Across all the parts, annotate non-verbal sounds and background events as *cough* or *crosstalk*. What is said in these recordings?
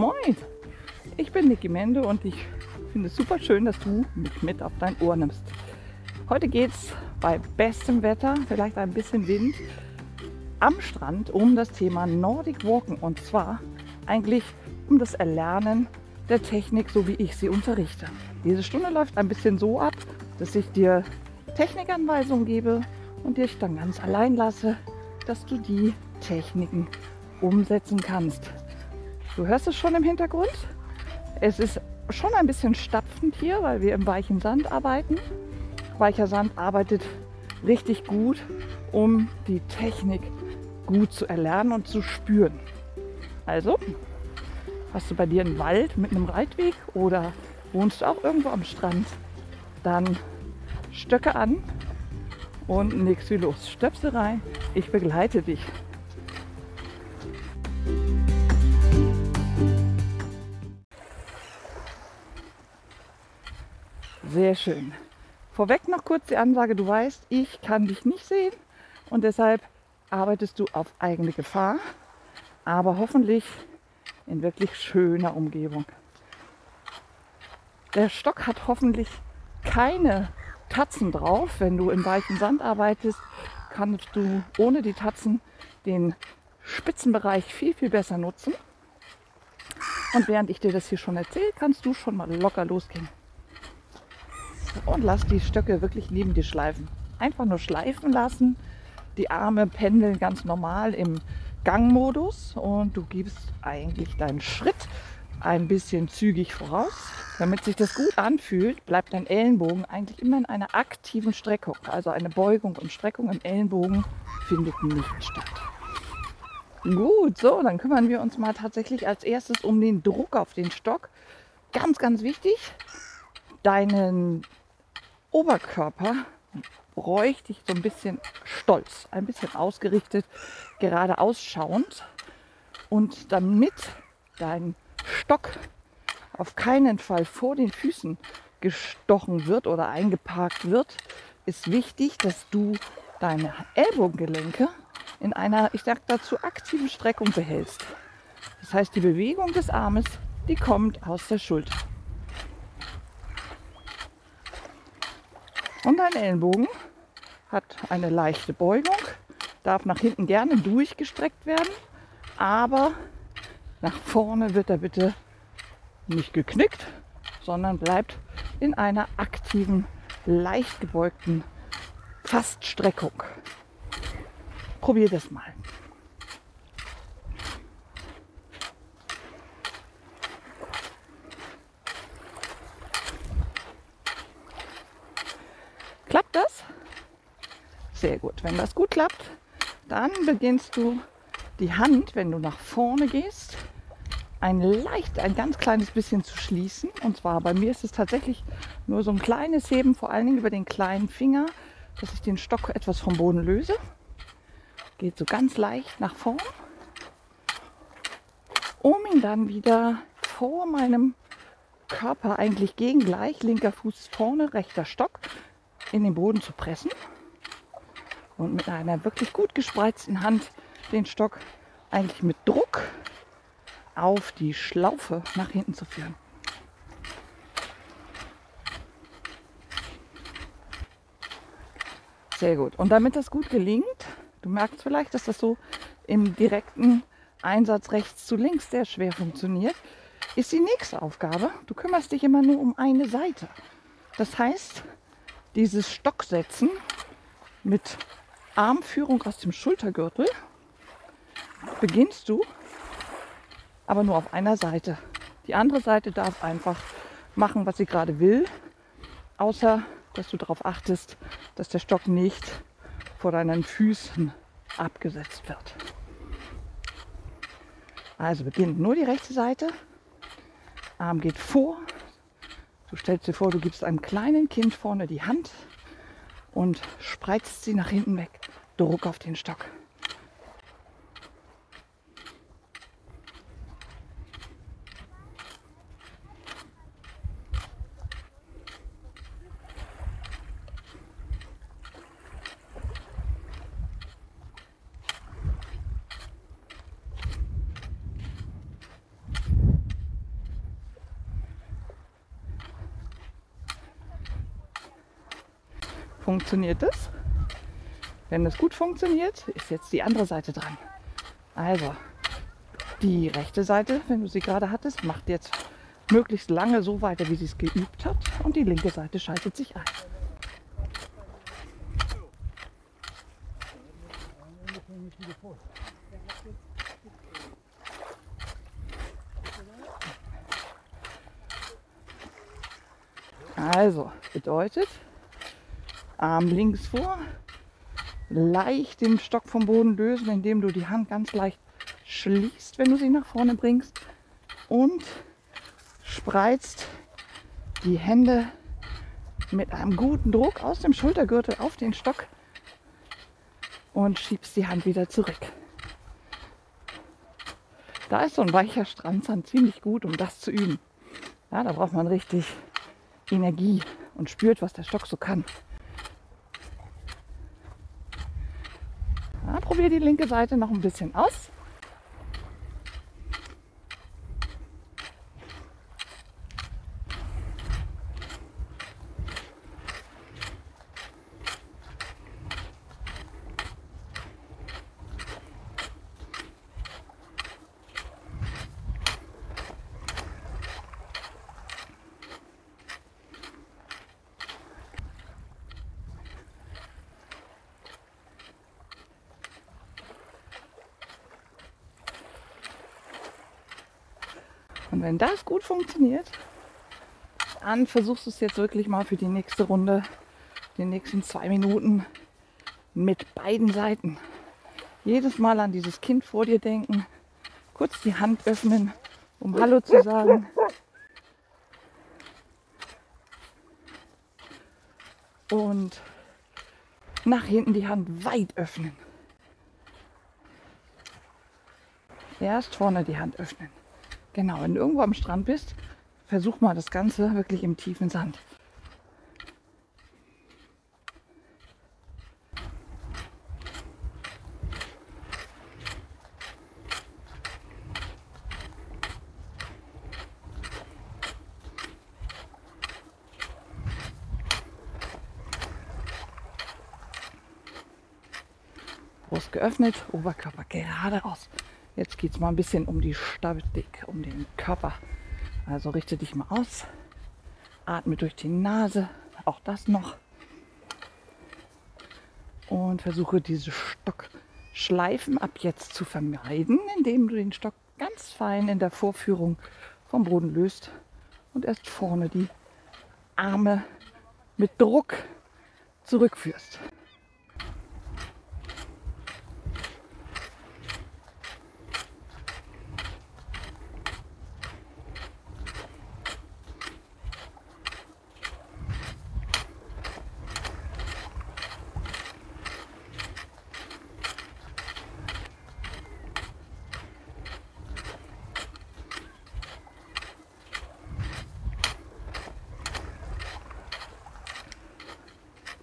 Moin, ich bin Niki Mende und ich finde es super schön, dass du mich mit auf dein Ohr nimmst. Heute geht es bei bestem Wetter, vielleicht ein bisschen Wind, am Strand um das Thema Nordic Walken und zwar eigentlich um das Erlernen der Technik, so wie ich sie unterrichte. Diese Stunde läuft ein bisschen so ab, dass ich dir Technikanweisungen gebe und dich dann ganz allein lasse, dass du die Techniken umsetzen kannst. Du hörst es schon im Hintergrund. Es ist schon ein bisschen stapfend hier, weil wir im weichen Sand arbeiten. Weicher Sand arbeitet richtig gut, um die Technik gut zu erlernen und zu spüren. Also, hast du bei dir einen Wald mit einem Reitweg oder wohnst du auch irgendwo am Strand, dann Stöcke an und nichts wie los. Stöpsel rein, ich begleite dich. Sehr schön. Vorweg noch kurz die Ansage, du weißt, ich kann dich nicht sehen und deshalb arbeitest du auf eigene Gefahr, aber hoffentlich in wirklich schöner Umgebung. Der Stock hat hoffentlich keine Tatzen drauf. Wenn du im weichen Sand arbeitest, kannst du ohne die Tatzen den Spitzenbereich viel, viel besser nutzen. Und während ich dir das hier schon erzähle, kannst du schon mal locker losgehen. Und lass die Stöcke wirklich neben dir schleifen. Einfach nur schleifen lassen. Die Arme pendeln ganz normal im Gangmodus und du gibst eigentlich deinen Schritt ein bisschen zügig voraus. Damit sich das gut anfühlt, bleibt dein Ellenbogen eigentlich immer in einer aktiven Streckung. Also eine Beugung und Streckung im Ellenbogen findet nicht statt. Gut, so, dann kümmern wir uns mal tatsächlich als erstes um den Druck auf den Stock. Ganz, ganz wichtig, deinen Oberkörper bräuchte ich so ein bisschen stolz, ein bisschen ausgerichtet, gerade ausschauend. Und damit dein Stock auf keinen Fall vor den Füßen gestochen wird oder eingeparkt wird, ist wichtig, dass du deine Ellbogengelenke in einer, ich sage dazu, aktiven Streckung behältst. Das heißt, die Bewegung des Armes, die kommt aus der Schulter. Und dein Ellenbogen hat eine leichte Beugung, darf nach hinten gerne durchgestreckt werden, aber nach vorne wird er bitte nicht geknickt, sondern bleibt in einer aktiven, leicht gebeugten Faststreckung. Probier das mal. Klappt das? Sehr gut. Wenn das gut klappt, dann beginnst du die Hand, wenn du nach vorne gehst, ein leicht, ein ganz kleines bisschen zu schließen. Und zwar bei mir ist es tatsächlich nur so ein kleines Heben, vor allen Dingen über den kleinen Finger, dass ich den Stock etwas vom Boden löse. Geht so ganz leicht nach vorn, um ihn dann wieder vor meinem Körper eigentlich gegengleich, linker Fuß vorne, rechter Stock, in den Boden zu pressen und mit einer wirklich gut gespreizten Hand den Stock eigentlich mit Druck auf die Schlaufe nach hinten zu führen. Sehr gut. Und damit das gut gelingt, du merkst vielleicht, dass das so im direkten Einsatz rechts zu links sehr schwer funktioniert, ist die nächste Aufgabe. Du kümmerst dich immer nur um eine Seite. Das heißt, dieses Stocksetzen mit Armführung aus dem Schultergürtel beginnst du aber nur auf einer Seite. Die andere Seite darf einfach machen, was sie gerade will, außer dass du darauf achtest, dass der Stock nicht vor deinen Füßen abgesetzt wird. Also beginnt nur die rechte Seite, Arm geht vor. Du stellst dir vor, du gibst einem kleinen Kind vorne die Hand und spreizt sie nach hinten weg. Druck auf den Stock. Funktioniert es. Wenn es gut funktioniert, ist jetzt die andere Seite dran. Also, die rechte Seite, wenn du sie gerade hattest, macht jetzt möglichst lange so weiter, wie sie es geübt hat. Und die linke Seite schaltet sich ein. Also, bedeutet, Arm links vor, leicht den Stock vom Boden lösen, indem du die Hand ganz leicht schließt, wenn du sie nach vorne bringst und spreizt die Hände mit einem guten Druck aus dem Schultergürtel auf den Stock und schiebst die Hand wieder zurück. Da ist so ein weicher Strandsand ziemlich gut, um das zu üben. Ja, da braucht man richtig Energie und spürt, was der Stock so kann. Probier die linke Seite noch ein bisschen aus. Und wenn das gut funktioniert, dann versuchst du es jetzt wirklich mal für die nächste Runde, die nächsten zwei Minuten mit beiden Seiten. Jedes Mal an dieses Kind vor dir denken, kurz die Hand öffnen, um Hallo zu sagen. Und nach hinten die Hand weit öffnen. Erst vorne die Hand öffnen. Genau, wenn du irgendwo am Strand bist, versuch mal das Ganze wirklich im tiefen Sand. Brust geöffnet, Oberkörper geradeaus. Jetzt geht es mal ein bisschen um die Statik, um den Körper. Also richte dich mal aus. Atme durch die Nase. Auch das noch. Und versuche diese Stockschleifen ab jetzt zu vermeiden, indem du den Stock ganz fein in der Vorführung vom Boden löst und erst vorne die Arme mit Druck zurückführst.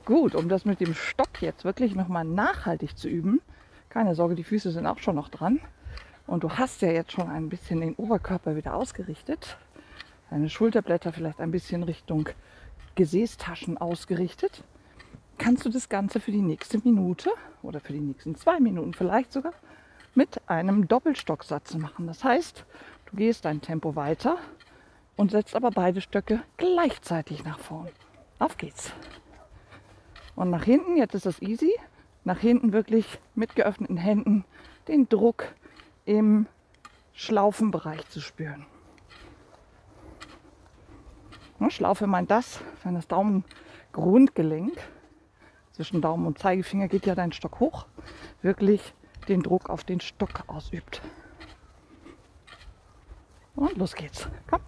Gut, um das mit dem Stock jetzt wirklich nochmal nachhaltig zu üben, keine Sorge, die Füße sind auch schon noch dran. Und du hast ja jetzt schon ein bisschen den Oberkörper wieder ausgerichtet. Deine Schulterblätter vielleicht ein bisschen Richtung Gesäßtaschen ausgerichtet. Kannst du das Ganze für die nächste Minute oder für die nächsten zwei Minuten vielleicht sogar mit einem Doppelstocksatz machen. Das heißt, du gehst dein Tempo weiter und setzt aber beide Stöcke gleichzeitig nach vorn. Auf geht's. Und nach hinten, jetzt ist das easy, nach hinten wirklich mit geöffneten Händen den Druck im Schlaufenbereich zu spüren. Schlaufe meint das, wenn das Daumengrundgelenk zwischen Daumen und Zeigefinger geht ja dein Stock hoch, wirklich den Druck auf den Stock ausübt. Und los geht's. Komm,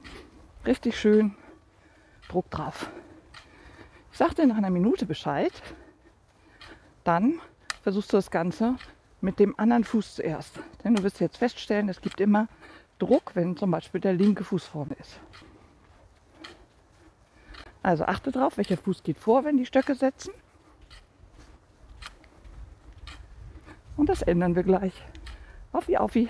richtig schön Druck drauf. Sag dir nach einer Minute Bescheid. Dann versuchst du das Ganze mit dem anderen Fuß zuerst. Denn du wirst jetzt feststellen, es gibt immer Druck, wenn zum Beispiel der linke Fuß vorne ist. Also achte drauf, welcher Fuß geht vor, wenn die Stöcke setzen. Und das ändern wir gleich. Auf wie, auf wie.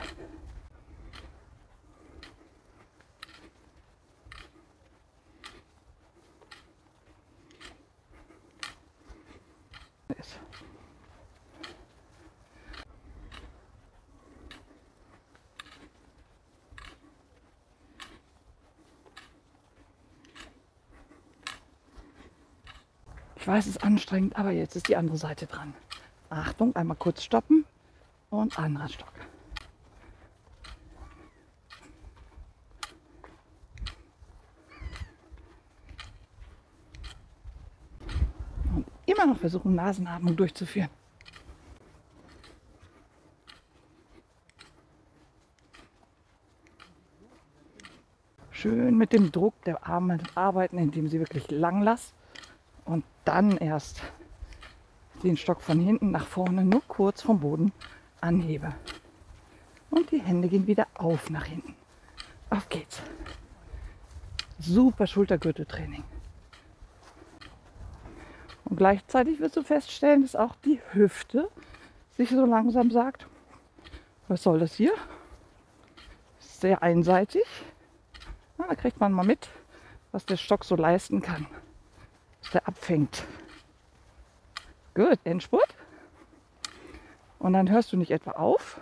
Ich weiß, es ist anstrengend, aber jetzt ist die andere Seite dran. Achtung, einmal kurz stoppen und anderer Stock. Und immer noch versuchen, Nasenatmung durchzuführen. Schön mit dem Druck der Arme arbeiten, indem sie wirklich lang lassen und dann erst den Stock von hinten nach vorne nur kurz vom Boden anhebe. Und die Hände gehen wieder auf nach hinten. Auf geht's. Super Schultergürteltraining. Und gleichzeitig wirst du feststellen, dass auch die Hüfte sich so langsam sagt, was soll das hier? Sehr einseitig. Na, da kriegt man mal mit, was der Stock so leisten kann. Der abfängt. Gut, Endspurt. Und dann hörst du nicht etwa auf,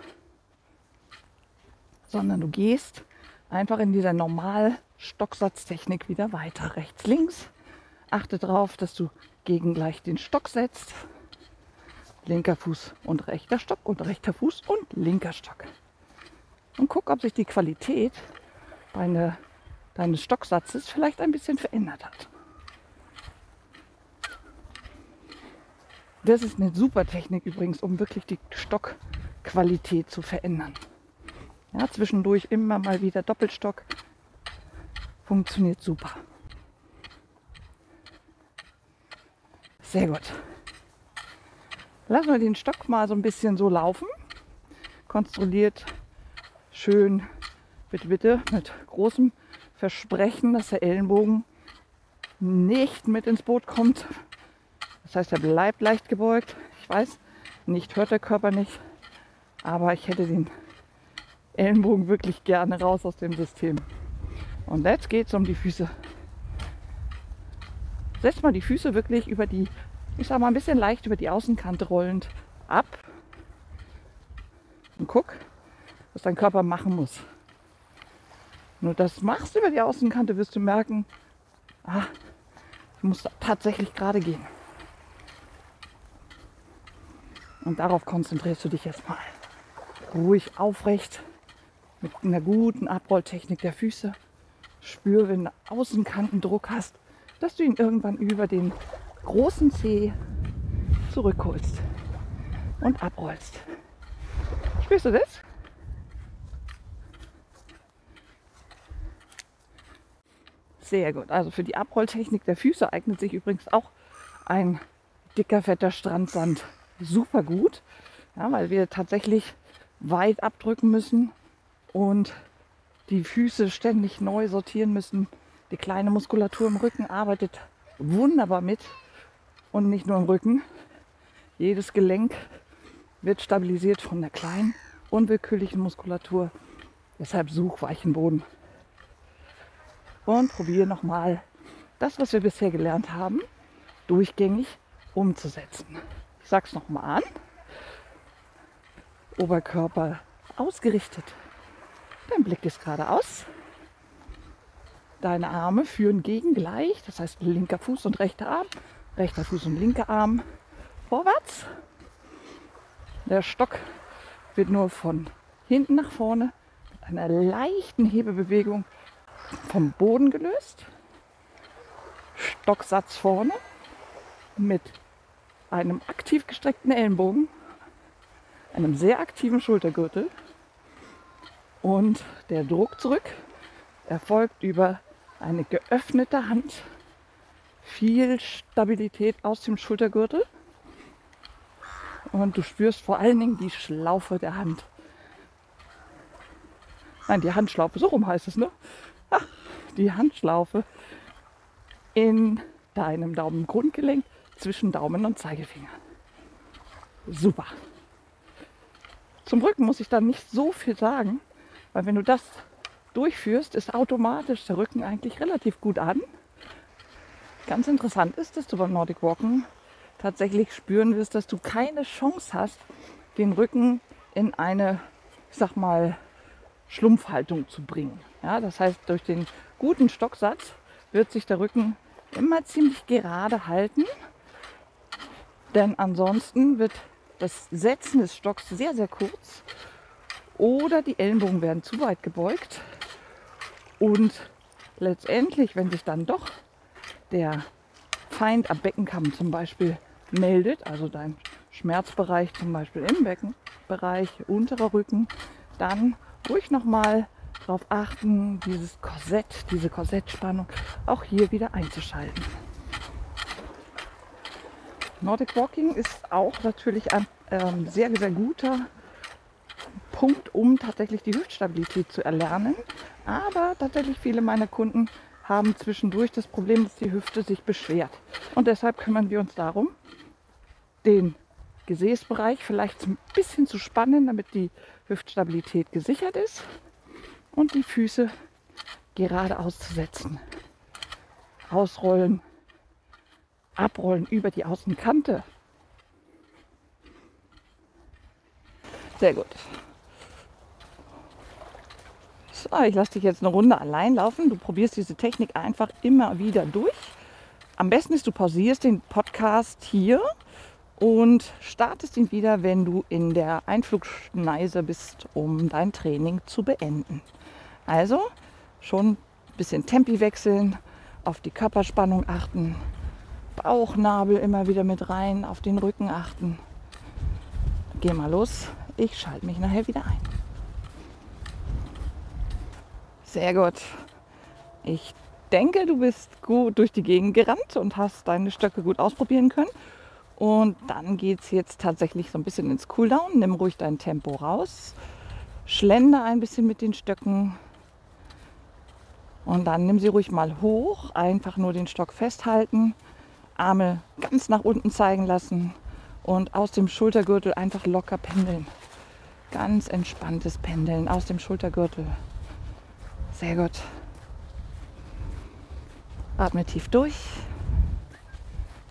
sondern du gehst einfach in dieser normal Stocksatztechnik wieder weiter. Rechts, links. Achte darauf, dass du gegen gleich den Stock setzt. Linker Fuß und rechter Stock und rechter Fuß und linker Stock. Und guck, ob sich die Qualität deine, deines Stocksatzes vielleicht ein bisschen verändert hat. Das ist eine super Technik übrigens, um wirklich die Stockqualität zu verändern. Ja, zwischendurch immer mal wieder Doppelstock. Funktioniert super. Sehr gut. Lassen wir den Stock mal so ein bisschen so laufen. Kontrolliert, schön, bitte, bitte, mit großem Versprechen, dass der Ellenbogen nicht mit ins Boot kommt, das heißt, er bleibt leicht gebeugt. Ich weiß, nicht hört der Körper nicht, aber ich hätte den Ellenbogen wirklich gerne raus aus dem System. Und jetzt geht es um die Füße. Setzt mal die Füße wirklich über die, ich sag mal ein bisschen leicht über die Außenkante rollend ab. Und guck, was dein Körper machen muss. Nur das machst über die Außenkante, wirst du merken, ah, ich muss tatsächlich gerade gehen. Und darauf konzentrierst du dich jetzt mal. Ruhig aufrecht mit einer guten Abrolltechnik der Füße. Spür, wenn du Außenkantendruck hast, dass du ihn irgendwann über den großen Zeh zurückholst und abrollst. Spürst du das? Sehr gut. Also für die Abrolltechnik der Füße eignet sich übrigens auch ein dicker, fetter Strandsand super gut, ja, weil wir tatsächlich weit abdrücken müssen und die Füße ständig neu sortieren müssen. Die kleine Muskulatur im Rücken arbeitet wunderbar mit und nicht nur im Rücken. Jedes Gelenk wird stabilisiert von der kleinen, unwillkürlichen Muskulatur. Deshalb such weichen Boden. Und probiere nochmal das, was wir bisher gelernt haben, durchgängig umzusetzen. Ich sag's nochmal an. Oberkörper ausgerichtet. Dein Blick ist geradeaus. Deine Arme führen gegengleich, das heißt linker Fuß und rechter Arm, rechter Fuß und linker Arm vorwärts. Der Stock wird nur von hinten nach vorne mit einer leichten Hebebewegung vom Boden gelöst. Stocksatz vorne mit einem aktiv gestreckten Ellenbogen, einem sehr aktiven Schultergürtel und der Druck zurück erfolgt über eine geöffnete Hand, viel Stabilität aus dem Schultergürtel und du spürst vor allen Dingen die Schlaufe der Hand. Nein, die Handschlaufe, so rum heißt es, ne? Ach, die Handschlaufe in deinem Daumengrundgelenk zwischen Daumen und Zeigefinger. Super. Zum Rücken muss ich dann nicht so viel sagen, weil wenn du das durchführst, ist automatisch der Rücken eigentlich relativ gut an. Ganz interessant ist, dass du beim Nordic Walken tatsächlich spüren wirst, dass du keine Chance hast, den Rücken in eine, ich sag mal, Schlumpfhaltung zu bringen. Ja, das heißt, durch den guten Stocksatz wird sich der Rücken immer ziemlich gerade halten Denn ansonsten wird das Setzen des Stocks sehr, sehr kurz oder die Ellenbogen werden zu weit gebeugt. Und letztendlich, wenn sich dann doch der Feind am Beckenkamm zum Beispiel meldet, also dein Schmerzbereich zum Beispiel im Beckenbereich, unterer Rücken, dann ruhig nochmal darauf achten, dieses Korsett, diese Korsettspannung auch hier wieder einzuschalten. Nordic Walking ist auch natürlich ein ähm, sehr, sehr guter Punkt, um tatsächlich die Hüftstabilität zu erlernen. Aber tatsächlich viele meiner Kunden haben zwischendurch das Problem, dass die Hüfte sich beschwert. Und deshalb kümmern wir uns darum, den Gesäßbereich vielleicht ein bisschen zu spannen, damit die Hüftstabilität gesichert ist und die Füße gerade auszusetzen. Ausrollen, abrollen über die Außenkante. Sehr gut. So, ich lasse dich jetzt eine Runde allein laufen. Du probierst diese Technik einfach immer wieder durch. Am besten ist, du pausierst den Podcast hier und startest ihn wieder, wenn du in der Einflugschneise bist, um dein Training zu beenden. Also schon ein bisschen Tempi wechseln, auf die Körperspannung achten, Bauchnabel immer wieder mit rein, auf den Rücken achten. Geh mal los, ich schalte mich nachher wieder ein. Sehr gut. Ich denke, du bist gut durch die Gegend gerannt und hast deine Stöcke gut ausprobieren können. Und dann geht es jetzt tatsächlich so ein bisschen ins Cooldown. Nimm ruhig dein Tempo raus. Schlender ein bisschen mit den Stöcken. Und dann nimm sie ruhig mal hoch. Einfach nur den Stock festhalten. Arme ganz nach unten zeigen lassen. Und aus dem Schultergürtel einfach locker pendeln. Ganz entspanntes Pendeln aus dem Schultergürtel. Sehr gut. Atme tief durch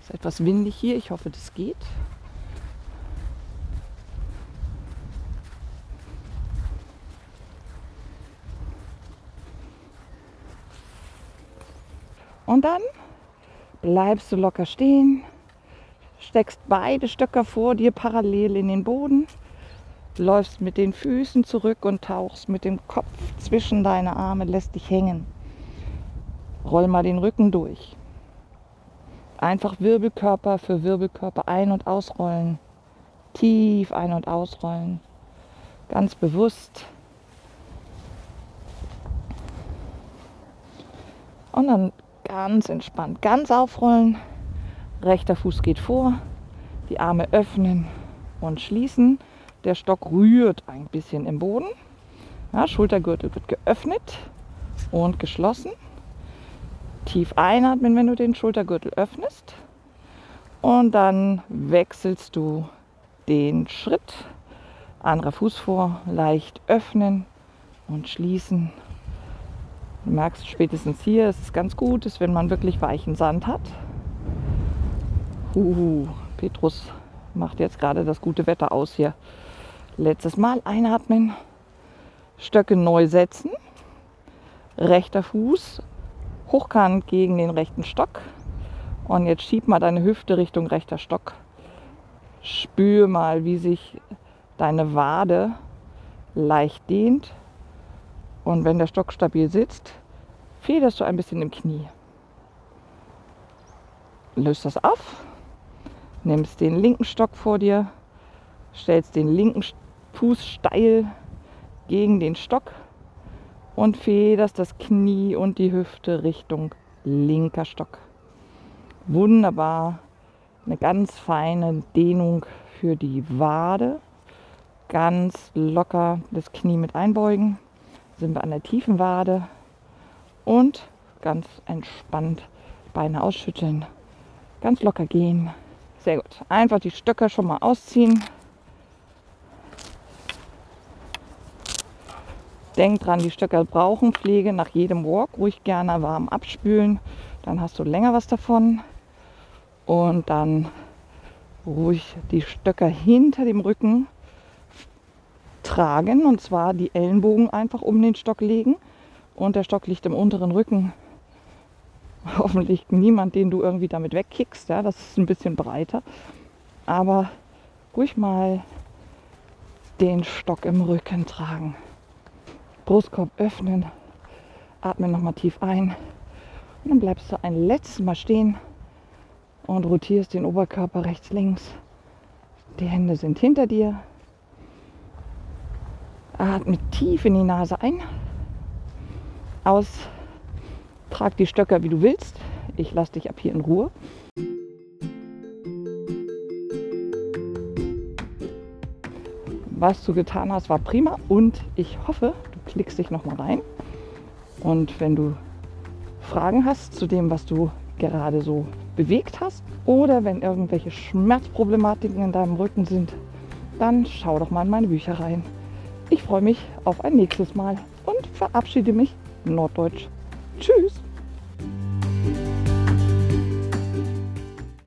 ist etwas windig hier. Ich hoffe, das geht. Und dann bleibst du locker stehen, steckst beide Stöcker vor dir parallel in den Boden, läufst mit den Füßen zurück und tauchst mit dem Kopf zwischen deine Arme, lässt dich hängen. Roll mal den Rücken durch. Einfach Wirbelkörper für Wirbelkörper ein- und ausrollen. Tief ein- und ausrollen. Ganz bewusst. Und dann ganz entspannt, ganz aufrollen. Rechter Fuß geht vor. Die Arme öffnen und schließen. Der Stock rührt ein bisschen im Boden. Ja, Schultergürtel wird geöffnet und geschlossen. Tief einatmen, wenn du den Schultergürtel öffnest. Und dann wechselst du den Schritt. Anderer Fuß vor, leicht öffnen und schließen. Du merkst spätestens hier, es ist ganz gut, ist, wenn man wirklich weichen Sand hat. Uhu, Petrus macht jetzt gerade das gute Wetter aus hier. Letztes Mal einatmen, Stöcke neu setzen, rechter Fuß hochkant gegen den rechten Stock. Und jetzt schieb mal deine Hüfte Richtung rechter Stock. Spür mal, wie sich deine Wade leicht dehnt. Und wenn der Stock stabil sitzt, federst du ein bisschen im Knie. Löst das auf, nimmst den linken Stock vor dir, stellst den linken Fuß steil gegen den Stock und federst das Knie und die Hüfte Richtung linker Stock. Wunderbar. Eine ganz feine Dehnung für die Wade. Ganz locker das Knie mit einbeugen. Sind wir an der tiefen Wade. Und ganz entspannt Beine ausschütteln. Ganz locker gehen. Sehr gut. Einfach die Stöcker schon mal ausziehen. Denk dran, die Stöcke brauchen Pflege nach jedem Walk. Ruhig gerne warm abspülen. Dann hast du länger was davon. Und dann ruhig die Stöcker hinter dem Rücken tragen. Und zwar die Ellenbogen einfach um den Stock legen. Und der Stock liegt im unteren Rücken. *laughs* Hoffentlich niemand, den du irgendwie damit wegkickst. Ja, das ist ein bisschen breiter. Aber ruhig mal den Stock im Rücken tragen. Brustkorb öffnen, atme nochmal tief ein und dann bleibst du ein letztes Mal stehen und rotierst den Oberkörper rechts, links. Die Hände sind hinter dir. Atme tief in die Nase ein. Aus. Trag die Stöcker, wie du willst. Ich lasse dich ab hier in Ruhe. Was du getan hast, war prima und ich hoffe, du klickst dich nochmal rein. Und wenn du Fragen hast zu dem, was du gerade so bewegt hast oder wenn irgendwelche Schmerzproblematiken in deinem Rücken sind, dann schau doch mal in meine Bücher rein. Ich freue mich auf ein nächstes Mal und verabschiede mich norddeutsch. Tschüss!